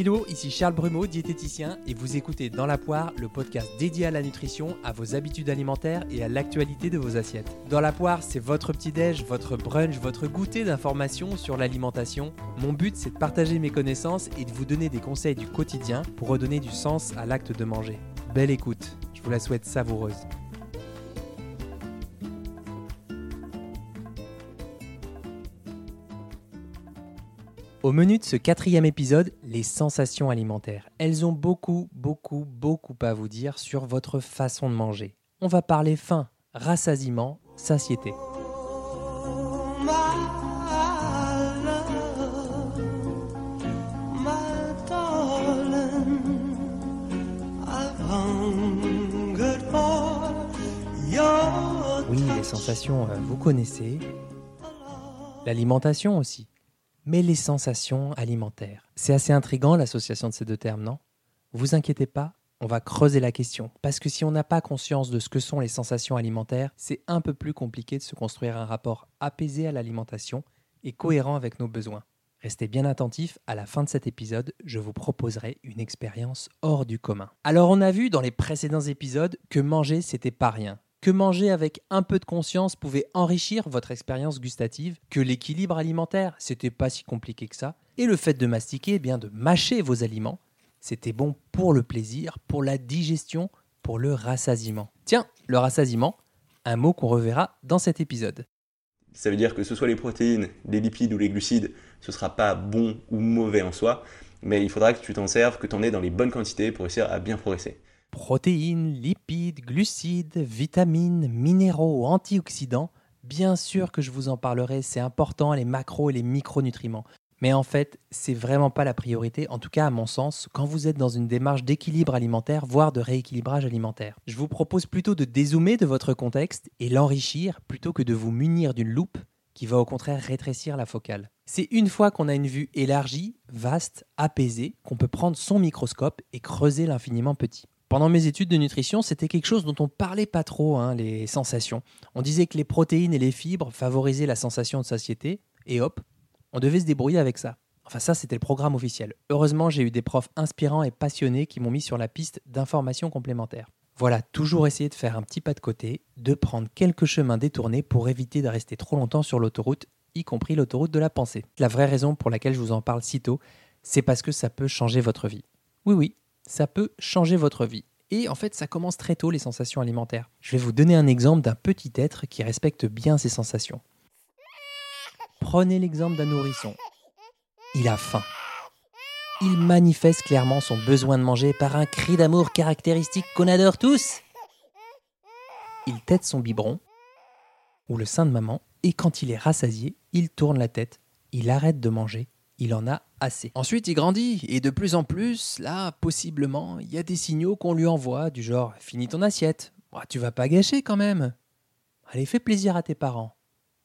Hello, ici Charles Brumeau, diététicien, et vous écoutez Dans la poire, le podcast dédié à la nutrition, à vos habitudes alimentaires et à l'actualité de vos assiettes. Dans la poire, c'est votre petit-déj, votre brunch, votre goûter d'informations sur l'alimentation. Mon but, c'est de partager mes connaissances et de vous donner des conseils du quotidien pour redonner du sens à l'acte de manger. Belle écoute, je vous la souhaite savoureuse. Au menu de ce quatrième épisode, les sensations alimentaires. Elles ont beaucoup, beaucoup, beaucoup à vous dire sur votre façon de manger. On va parler faim, rassasiement, satiété. Oui, les sensations, euh, vous connaissez. L'alimentation aussi mais les sensations alimentaires. C'est assez intrigant l'association de ces deux termes, non? Vous inquiétez pas, on va creuser la question. Parce que si on n'a pas conscience de ce que sont les sensations alimentaires, c'est un peu plus compliqué de se construire un rapport apaisé à l'alimentation et cohérent avec nos besoins. Restez bien attentifs, à la fin de cet épisode, je vous proposerai une expérience hors du commun. Alors on a vu dans les précédents épisodes que manger c'était pas rien, que manger avec un peu de conscience pouvait enrichir votre expérience gustative, que l'équilibre alimentaire, c'était pas si compliqué que ça, et le fait de mastiquer, eh bien de mâcher vos aliments, c'était bon pour le plaisir, pour la digestion, pour le rassasiement. Tiens, le rassasiement, un mot qu'on reverra dans cet épisode. Ça veut dire que ce soit les protéines, les lipides ou les glucides, ce sera pas bon ou mauvais en soi, mais il faudra que tu t'en serves, que tu en aies dans les bonnes quantités pour réussir à bien progresser. Protéines, lipides, glucides, vitamines, minéraux, antioxydants, bien sûr que je vous en parlerai, c'est important les macros et les micronutriments. Mais en fait, c'est vraiment pas la priorité, en tout cas à mon sens, quand vous êtes dans une démarche d'équilibre alimentaire, voire de rééquilibrage alimentaire. Je vous propose plutôt de dézoomer de votre contexte et l'enrichir plutôt que de vous munir d'une loupe qui va au contraire rétrécir la focale. C'est une fois qu'on a une vue élargie, vaste, apaisée, qu'on peut prendre son microscope et creuser l'infiniment petit. Pendant mes études de nutrition, c'était quelque chose dont on parlait pas trop, hein, les sensations. On disait que les protéines et les fibres favorisaient la sensation de satiété, et hop, on devait se débrouiller avec ça. Enfin ça, c'était le programme officiel. Heureusement, j'ai eu des profs inspirants et passionnés qui m'ont mis sur la piste d'informations complémentaires. Voilà, toujours essayer de faire un petit pas de côté, de prendre quelques chemins détournés pour éviter de rester trop longtemps sur l'autoroute, y compris l'autoroute de la pensée. La vraie raison pour laquelle je vous en parle si tôt, c'est parce que ça peut changer votre vie. Oui, oui, ça peut changer votre vie. Et en fait, ça commence très tôt les sensations alimentaires. Je vais vous donner un exemple d'un petit être qui respecte bien ses sensations. Prenez l'exemple d'un nourrisson. Il a faim. Il manifeste clairement son besoin de manger par un cri d'amour caractéristique qu'on adore tous. Il tête son biberon ou le sein de maman et quand il est rassasié, il tourne la tête, il arrête de manger il en a assez. Ensuite, il grandit, et de plus en plus, là, possiblement, il y a des signaux qu'on lui envoie, du genre Finis ton assiette, tu vas pas gâcher quand même. Allez, fais plaisir à tes parents.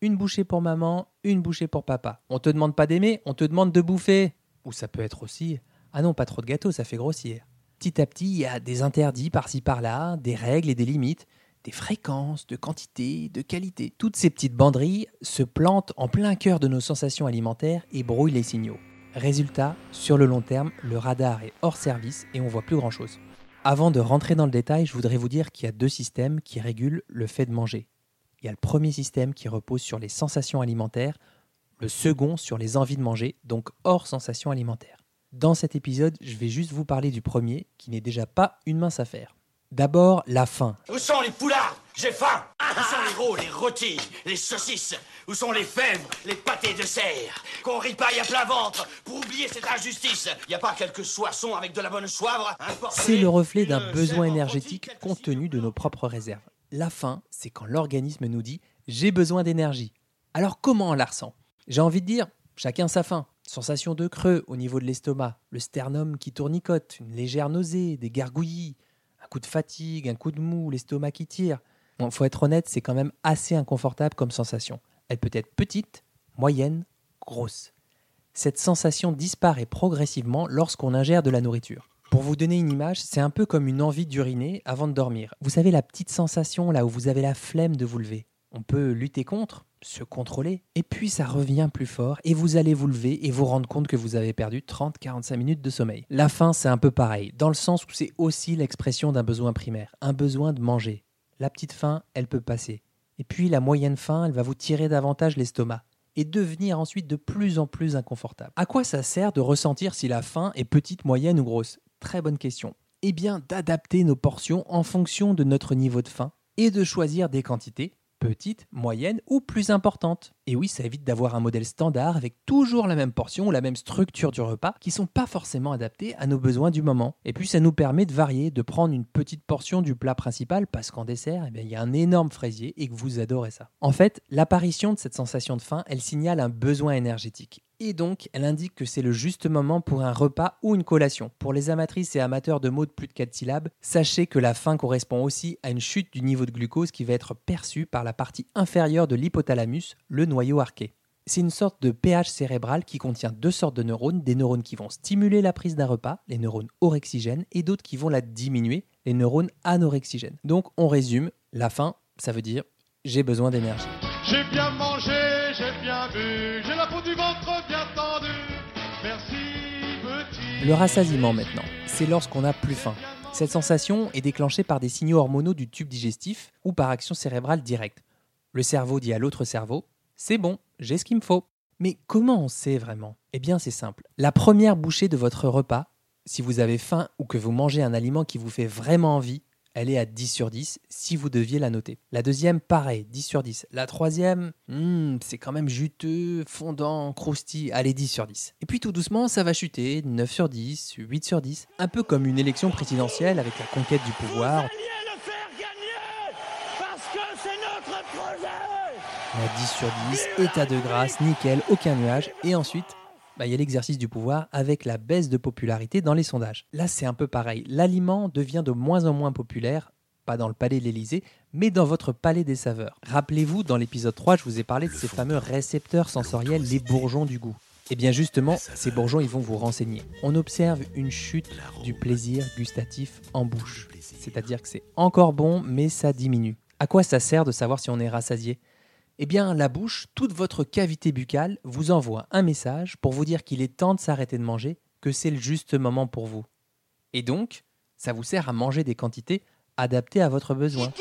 Une bouchée pour maman, une bouchée pour papa. On te demande pas d'aimer, on te demande de bouffer. Ou ça peut être aussi Ah non, pas trop de gâteau, ça fait grossir. Petit à petit, il y a des interdits par-ci par-là, des règles et des limites des fréquences, de quantité, de qualité. Toutes ces petites banderilles se plantent en plein cœur de nos sensations alimentaires et brouillent les signaux. Résultat, sur le long terme, le radar est hors service et on voit plus grand-chose. Avant de rentrer dans le détail, je voudrais vous dire qu'il y a deux systèmes qui régulent le fait de manger. Il y a le premier système qui repose sur les sensations alimentaires, le second sur les envies de manger, donc hors sensations alimentaires. Dans cet épisode, je vais juste vous parler du premier, qui n'est déjà pas une mince affaire. D'abord, la faim. Où sont les poulards? J'ai faim Où sont les gros, les rôtis, les saucisses? Où sont les fèvres, les pâtés de serre? Qu'on ripaille à plein ventre pour oublier cette injustice Y a pas quelques soissons avec de la bonne soivre C'est le reflet d'un besoin énergétique compte tenu de nos propres réserves. La faim, c'est quand l'organisme nous dit j'ai besoin d'énergie. Alors comment on la ressent J'ai envie de dire, chacun sa faim. Sensation de creux au niveau de l'estomac, le sternum qui tournicote, une légère nausée, des gargouillis, coup de fatigue, un coup de mou, l'estomac qui tire. Bon, faut être honnête, c'est quand même assez inconfortable comme sensation. Elle peut être petite, moyenne, grosse. Cette sensation disparaît progressivement lorsqu'on ingère de la nourriture. Pour vous donner une image, c'est un peu comme une envie d'uriner avant de dormir. Vous savez la petite sensation là où vous avez la flemme de vous lever. On peut lutter contre, se contrôler, et puis ça revient plus fort, et vous allez vous lever et vous rendre compte que vous avez perdu 30-45 minutes de sommeil. La faim, c'est un peu pareil, dans le sens où c'est aussi l'expression d'un besoin primaire, un besoin de manger. La petite faim, elle peut passer. Et puis la moyenne faim, elle va vous tirer davantage l'estomac et devenir ensuite de plus en plus inconfortable. À quoi ça sert de ressentir si la faim est petite, moyenne ou grosse? Très bonne question. Eh bien, d'adapter nos portions en fonction de notre niveau de faim et de choisir des quantités petite, moyenne ou plus importante. Et oui, ça évite d'avoir un modèle standard avec toujours la même portion ou la même structure du repas qui sont pas forcément adaptés à nos besoins du moment. Et puis ça nous permet de varier, de prendre une petite portion du plat principal parce qu'en dessert, eh il y a un énorme fraisier et que vous adorez ça. En fait, l'apparition de cette sensation de faim, elle signale un besoin énergétique et donc elle indique que c'est le juste moment pour un repas ou une collation. Pour les amatrices et amateurs de mots de plus de 4 syllabes, sachez que la faim correspond aussi à une chute du niveau de glucose qui va être perçue par la partie inférieure de l'hypothalamus, le noyau arqué. C'est une sorte de pH cérébral qui contient deux sortes de neurones, des neurones qui vont stimuler la prise d'un repas, les neurones orexigènes, et d'autres qui vont la diminuer, les neurones anorexigènes. Donc on résume, la faim, ça veut dire j'ai besoin d'énergie. J'ai bien mangé, j'ai bien bu, Le rassasiement maintenant, c'est lorsqu'on n'a plus faim. Cette sensation est déclenchée par des signaux hormonaux du tube digestif ou par action cérébrale directe. Le cerveau dit à l'autre cerveau C'est bon, j'ai ce qu'il me faut. Mais comment on sait vraiment? Eh bien, c'est simple. La première bouchée de votre repas, si vous avez faim ou que vous mangez un aliment qui vous fait vraiment envie, elle est à 10 sur 10 si vous deviez la noter. La deuxième, pareil, 10 sur 10. La troisième, hmm, c'est quand même juteux, fondant, croustillant, allez 10 sur 10. Et puis tout doucement, ça va chuter, 9 sur 10, 8 sur 10. Un peu comme une élection présidentielle avec la conquête du pouvoir. le faire gagner Parce que c'est notre projet La 10 sur 10, état de grâce, nickel, aucun nuage. Et ensuite, bah, il y a l'exercice du pouvoir avec la baisse de popularité dans les sondages. Là, c'est un peu pareil. L'aliment devient de moins en moins populaire, pas dans le palais de l'Élysée, mais dans votre palais des saveurs. Rappelez-vous, dans l'épisode 3, je vous ai parlé de ces fameux récepteurs sensoriels, les bourgeons du goût. Et bien justement, ces bourgeons, ils vont vous renseigner. On observe une chute du plaisir gustatif en bouche. C'est-à-dire que c'est encore bon, mais ça diminue. À quoi ça sert de savoir si on est rassasié? Eh bien, la bouche, toute votre cavité buccale vous envoie un message pour vous dire qu'il est temps de s'arrêter de manger, que c'est le juste moment pour vous. Et donc, ça vous sert à manger des quantités adaptées à votre besoin.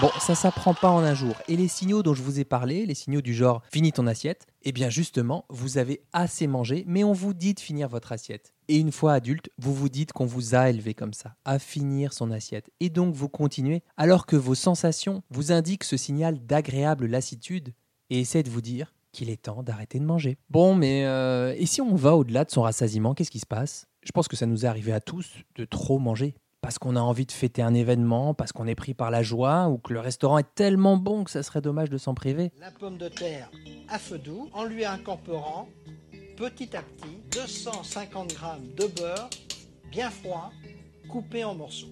Bon, ça s'apprend pas en un jour. Et les signaux dont je vous ai parlé, les signaux du genre finis ton assiette, eh bien justement, vous avez assez mangé, mais on vous dit de finir votre assiette. Et une fois adulte, vous vous dites qu'on vous a élevé comme ça, à finir son assiette. Et donc vous continuez, alors que vos sensations vous indiquent ce signal d'agréable lassitude, et essaient de vous dire qu'il est temps d'arrêter de manger. Bon, mais euh, et si on va au-delà de son rassasiement, qu'est-ce qui se passe? Je pense que ça nous est arrivé à tous de trop manger parce qu'on a envie de fêter un événement, parce qu'on est pris par la joie, ou que le restaurant est tellement bon que ça serait dommage de s'en priver. La pomme de terre à feu doux en lui incorporant petit à petit 250 g de beurre bien froid coupé en morceaux.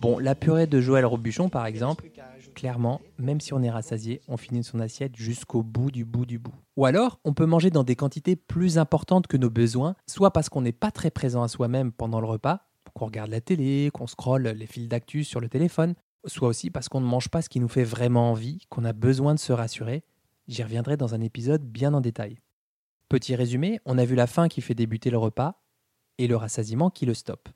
Bon, la purée de Joël Robuchon, par exemple, clairement, même si on est rassasié, on finit son assiette jusqu'au bout du bout du bout. Ou alors, on peut manger dans des quantités plus importantes que nos besoins, soit parce qu'on n'est pas très présent à soi-même pendant le repas, qu'on regarde la télé, qu'on scrolle les fils d'actu sur le téléphone, soit aussi parce qu'on ne mange pas ce qui nous fait vraiment envie, qu'on a besoin de se rassurer. J'y reviendrai dans un épisode bien en détail. Petit résumé, on a vu la faim qui fait débuter le repas et le rassasiement qui le stoppe.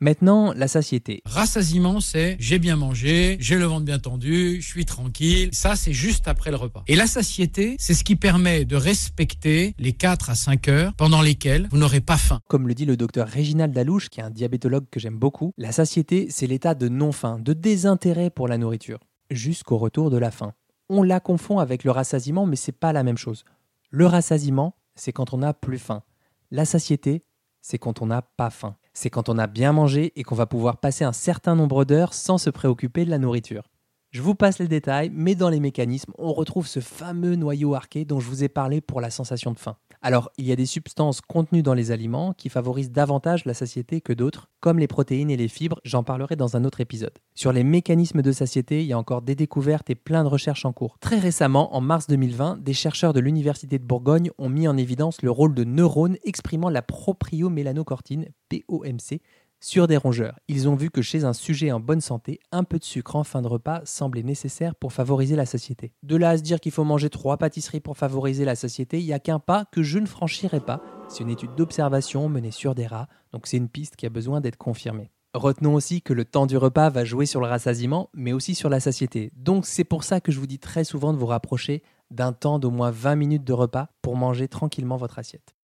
Maintenant, la satiété. Rassasiement, c'est j'ai bien mangé, j'ai le ventre bien tendu, je suis tranquille. Ça, c'est juste après le repas. Et la satiété, c'est ce qui permet de respecter les 4 à 5 heures pendant lesquelles vous n'aurez pas faim. Comme le dit le docteur Réginald Dalouche, qui est un diabétologue que j'aime beaucoup, la satiété, c'est l'état de non-faim, de désintérêt pour la nourriture, jusqu'au retour de la faim. On la confond avec le rassasiement, mais c'est pas la même chose. Le rassasiement, c'est quand on n'a plus faim. La satiété, c'est quand on n'a pas faim c'est quand on a bien mangé et qu'on va pouvoir passer un certain nombre d'heures sans se préoccuper de la nourriture. Je vous passe les détails, mais dans les mécanismes, on retrouve ce fameux noyau arqué dont je vous ai parlé pour la sensation de faim. Alors, il y a des substances contenues dans les aliments qui favorisent davantage la satiété que d'autres, comme les protéines et les fibres, j'en parlerai dans un autre épisode. Sur les mécanismes de satiété, il y a encore des découvertes et plein de recherches en cours. Très récemment, en mars 2020, des chercheurs de l'Université de Bourgogne ont mis en évidence le rôle de neurones exprimant la propriomélanocortine, POMC, sur des rongeurs. Ils ont vu que chez un sujet en bonne santé, un peu de sucre en fin de repas semblait nécessaire pour favoriser la satiété. De là à se dire qu'il faut manger trois pâtisseries pour favoriser la satiété, il n'y a qu'un pas que je ne franchirai pas. C'est une étude d'observation menée sur des rats, donc c'est une piste qui a besoin d'être confirmée. Retenons aussi que le temps du repas va jouer sur le rassasiement, mais aussi sur la satiété. Donc c'est pour ça que je vous dis très souvent de vous rapprocher d'un temps d'au moins 20 minutes de repas pour manger tranquillement votre assiette.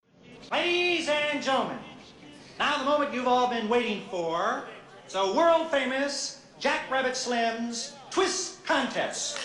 Ladies and gentlemen, now the moment you've all been waiting for. World famous Jack Rabbit Slim's Twist Contest.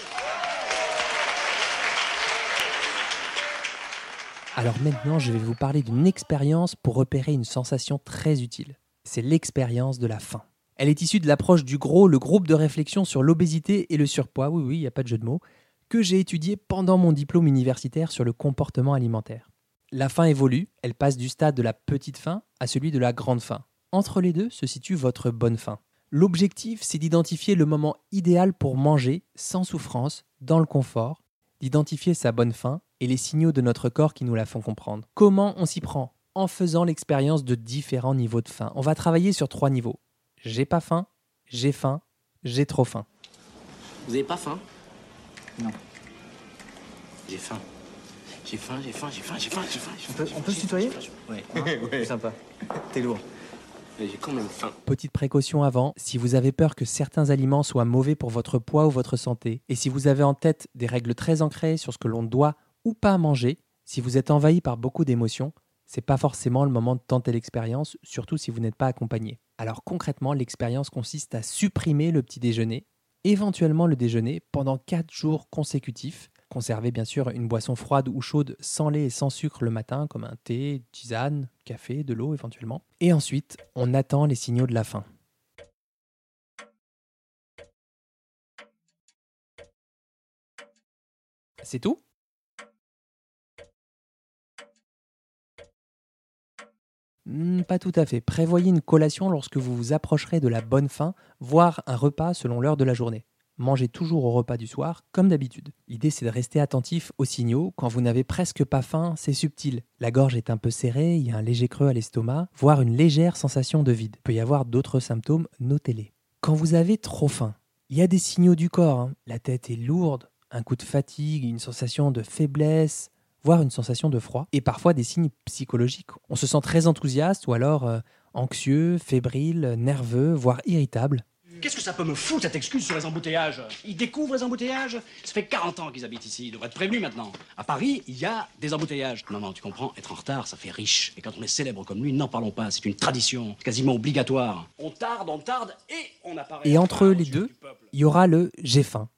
Alors maintenant, je vais vous parler d'une expérience pour repérer une sensation très utile. C'est l'expérience de la faim. Elle est issue de l'approche du GROS, le groupe de réflexion sur l'obésité et le surpoids, oui oui, il n'y a pas de jeu de mots, que j'ai étudié pendant mon diplôme universitaire sur le comportement alimentaire. La faim évolue, elle passe du stade de la petite faim à celui de la grande faim. Entre les deux se situe votre bonne faim. L'objectif, c'est d'identifier le moment idéal pour manger sans souffrance, dans le confort, d'identifier sa bonne faim et les signaux de notre corps qui nous la font comprendre. Comment on s'y prend En faisant l'expérience de différents niveaux de faim. On va travailler sur trois niveaux. J'ai pas faim, j'ai faim, j'ai trop faim. Vous avez pas faim? Non. J'ai faim. J'ai faim, j'ai faim, j'ai faim, j'ai faim, j'ai faim. On peut, on peut se tutoyer Ouais. C'est sympa. T'es lourd. Mais j'ai quand même faim. Petite précaution avant, si vous avez peur que certains aliments soient mauvais pour votre poids ou votre santé, et si vous avez en tête des règles très ancrées sur ce que l'on doit ou pas manger, si vous êtes envahi par beaucoup d'émotions, c'est pas forcément le moment de tenter l'expérience, surtout si vous n'êtes pas accompagné. Alors concrètement, l'expérience consiste à supprimer le petit déjeuner, éventuellement le déjeuner, pendant 4 jours consécutifs. Conservez bien sûr une boisson froide ou chaude sans lait et sans sucre le matin, comme un thé, tisane, café, de l'eau éventuellement. Et ensuite, on attend les signaux de la faim. C'est tout? Hmm, Pas tout à fait. Prévoyez une collation lorsque vous vous approcherez de la bonne faim, voire un repas selon l'heure de la journée. Mangez toujours au repas du soir, comme d'habitude. L'idée c'est de rester attentif aux signaux. Quand vous n'avez presque pas faim, c'est subtil. La gorge est un peu serrée, il y a un léger creux à l'estomac, voire une légère sensation de vide. Il peut y avoir d'autres symptômes, notez-les. Quand vous avez trop faim, il y a des signaux du corps. hein. La tête est lourde, un coup de fatigue, une sensation de faiblesse, voire une sensation de froid, et parfois des signes psychologiques. On se sent très enthousiaste ou alors euh, anxieux, fébrile, nerveux, voire irritable. Qu'est-ce que ça peut me foutre cette excuse sur les embouteillages? Ils découvrent les embouteillages? Ça fait 40 ans qu'ils habitent ici, ils devraient être prévenus maintenant. À Paris, il y a des embouteillages. Non, non, tu comprends, être en retard, ça fait riche. Et quand on est célèbre comme lui, n'en parlons pas, c'est une tradition, quasiment obligatoire. On tarde, on tarde, et on apparaît... Et en entre les deux, il y aura le j'ai faim.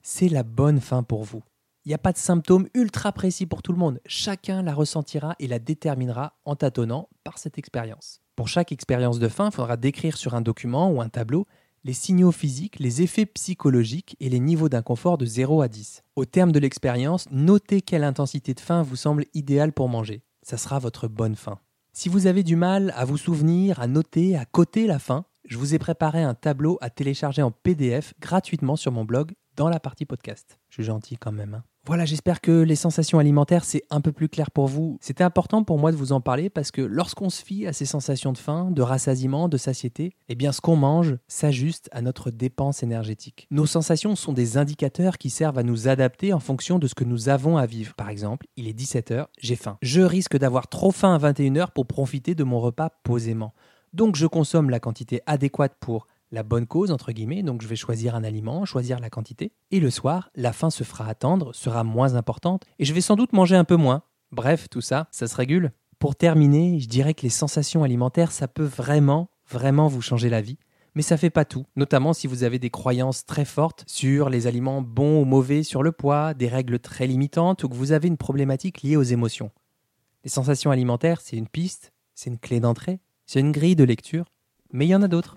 C'est la bonne faim pour vous. Il n'y a pas de symptômes ultra précis pour tout le monde. Chacun la ressentira et la déterminera en tâtonnant par cette expérience. Pour chaque expérience de faim, il faudra décrire sur un document ou un tableau les signaux physiques, les effets psychologiques et les niveaux d'inconfort de 0 à 10. Au terme de l'expérience, notez quelle intensité de faim vous semble idéale pour manger. Ça sera votre bonne faim. Si vous avez du mal à vous souvenir, à noter, à coter la faim, je vous ai préparé un tableau à télécharger en PDF gratuitement sur mon blog dans la partie podcast. Je suis gentil quand même. hein. Voilà, j'espère que les sensations alimentaires, c'est un peu plus clair pour vous. C'était important pour moi de vous en parler parce que lorsqu'on se fie à ces sensations de faim, de rassasiement, de satiété, eh bien ce qu'on mange s'ajuste à notre dépense énergétique. Nos sensations sont des indicateurs qui servent à nous adapter en fonction de ce que nous avons à vivre. Par exemple, il est 17h, j'ai faim. Je risque d'avoir trop faim à 21h pour profiter de mon repas posément. Donc je consomme la quantité adéquate pour la bonne cause, entre guillemets, donc je vais choisir un aliment, choisir la quantité. Et le soir, la faim se fera attendre, sera moins importante, et je vais sans doute manger un peu moins. Bref, tout ça, ça se régule. Pour terminer, je dirais que les sensations alimentaires, ça peut vraiment, vraiment vous changer la vie. Mais ça fait pas tout, notamment si vous avez des croyances très fortes sur les aliments bons ou mauvais, sur le poids, des règles très limitantes ou que vous avez une problématique liée aux émotions. Les sensations alimentaires, c'est une piste, c'est une clé d'entrée, c'est une grille de lecture, mais il y en a d'autres.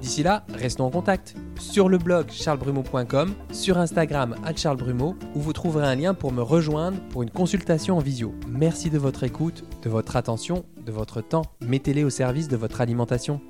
D'ici là, restons en contact sur le blog charlesbrumeau.com, sur Instagram à charlesbrumeau, où vous trouverez un lien pour me rejoindre pour une consultation en visio. Merci de votre écoute, de votre attention, de votre temps. Mettez-les au service de votre alimentation.